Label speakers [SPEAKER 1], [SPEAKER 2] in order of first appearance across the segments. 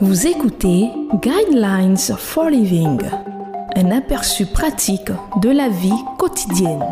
[SPEAKER 1] Vous écoutez Guidelines for Living, un aperçu pratique de la vie quotidienne.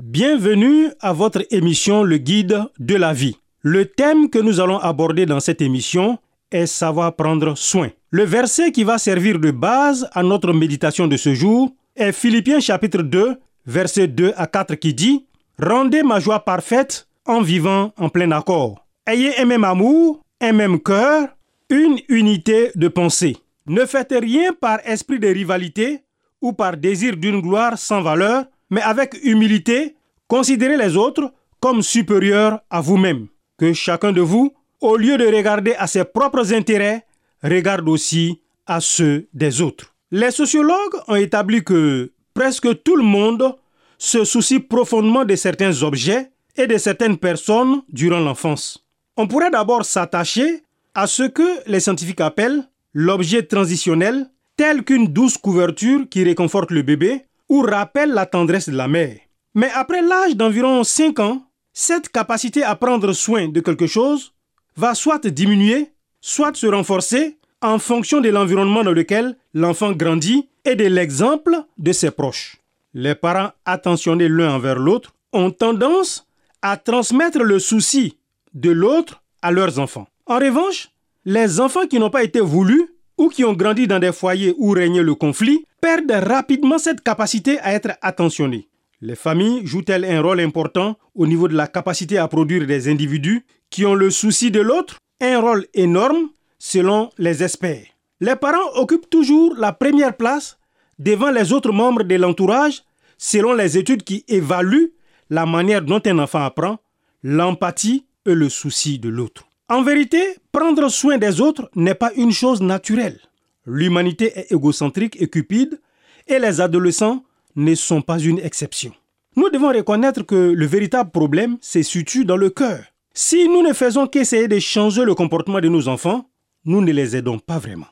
[SPEAKER 2] Bienvenue à votre émission Le Guide de la vie. Le thème que nous allons aborder dans cette émission est savoir prendre soin. Le verset qui va servir de base à notre méditation de ce jour est Philippiens chapitre 2, versets 2 à 4 qui dit Rendez ma joie parfaite en vivant en plein accord. Ayez un même amour, un même cœur, une unité de pensée. Ne faites rien par esprit de rivalité ou par désir d'une gloire sans valeur, mais avec humilité, considérez les autres comme supérieurs à vous-même. Que chacun de vous, au lieu de regarder à ses propres intérêts, regarde aussi à ceux des autres. Les sociologues ont établi que presque tout le monde se soucie profondément de certains objets et de certaines personnes durant l'enfance. On pourrait d'abord s'attacher à ce que les scientifiques appellent l'objet transitionnel, tel qu'une douce couverture qui réconforte le bébé ou rappelle la tendresse de la mère. Mais après l'âge d'environ 5 ans, cette capacité à prendre soin de quelque chose va soit diminuer, soit se renforcer en fonction de l'environnement dans lequel l'enfant grandit et de l'exemple de ses proches. Les parents attentionnés l'un envers l'autre ont tendance à transmettre le souci de l'autre à leurs enfants. En revanche, les enfants qui n'ont pas été voulus ou qui ont grandi dans des foyers où régnait le conflit perdent rapidement cette capacité à être attentionnés. Les familles jouent-elles un rôle important au niveau de la capacité à produire des individus qui ont le souci de l'autre? Un rôle énorme selon les experts. Les parents occupent toujours la première place devant les autres membres de l'entourage selon les études qui évaluent la manière dont un enfant apprend, l'empathie et le souci de l'autre. En vérité, prendre soin des autres n'est pas une chose naturelle. L'humanité est égocentrique et cupide et les adolescents ne sont pas une exception. Nous devons reconnaître que le véritable problème se situe dans le cœur. Si nous ne faisons qu'essayer de changer le comportement de nos enfants, nous ne les aidons pas vraiment.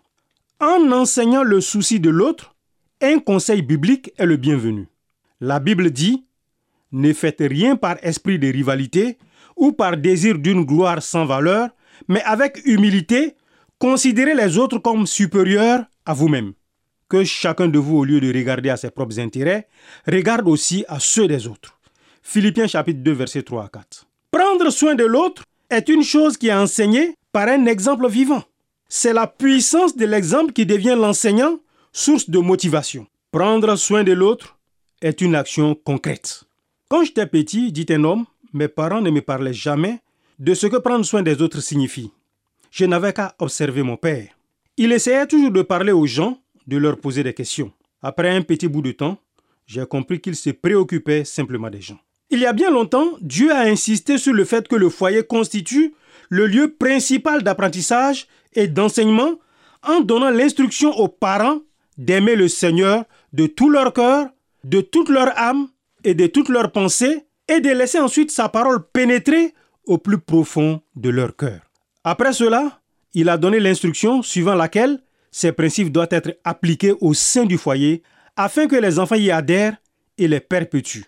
[SPEAKER 2] En enseignant le souci de l'autre, un conseil biblique est le bienvenu. La Bible dit Ne faites rien par esprit de rivalité ou par désir d'une gloire sans valeur, mais avec humilité, considérez les autres comme supérieurs à vous-même. Que chacun de vous, au lieu de regarder à ses propres intérêts, regarde aussi à ceux des autres. Philippiens chapitre 2, verset 3 à 4. Prendre soin de l'autre est une chose qui est enseignée par un exemple vivant. C'est la puissance de l'exemple qui devient l'enseignant, source de motivation. Prendre soin de l'autre est une action concrète. Quand j'étais petit, dit un homme, mes parents ne me parlaient jamais de ce que prendre soin des autres signifie. Je n'avais qu'à observer mon père. Il essayait toujours de parler aux gens, de leur poser des questions. Après un petit bout de temps, j'ai compris qu'il se préoccupait simplement des gens. Il y a bien longtemps, Dieu a insisté sur le fait que le foyer constitue le lieu principal d'apprentissage et d'enseignement en donnant l'instruction aux parents d'aimer le Seigneur de tout leur cœur, de toute leur âme et de toute leur pensée et de laisser ensuite sa parole pénétrer au plus profond de leur cœur. Après cela, il a donné l'instruction suivant laquelle ces principes doivent être appliqués au sein du foyer afin que les enfants y adhèrent et les perpétuent.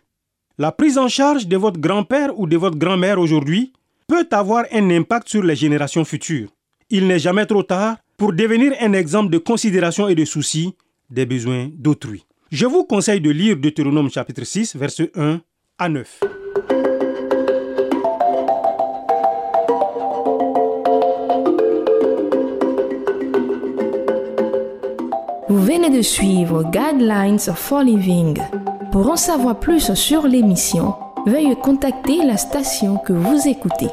[SPEAKER 2] La prise en charge de votre grand-père ou de votre grand-mère aujourd'hui peut avoir un impact sur les générations futures. Il n'est jamais trop tard pour devenir un exemple de considération et de souci des besoins d'autrui. Je vous conseille de lire Deutéronome chapitre 6, verset 1 à 9.
[SPEAKER 1] Vous venez de suivre Guidelines for Living. Pour en savoir plus sur l'émission, veuillez contacter la station que vous écoutez.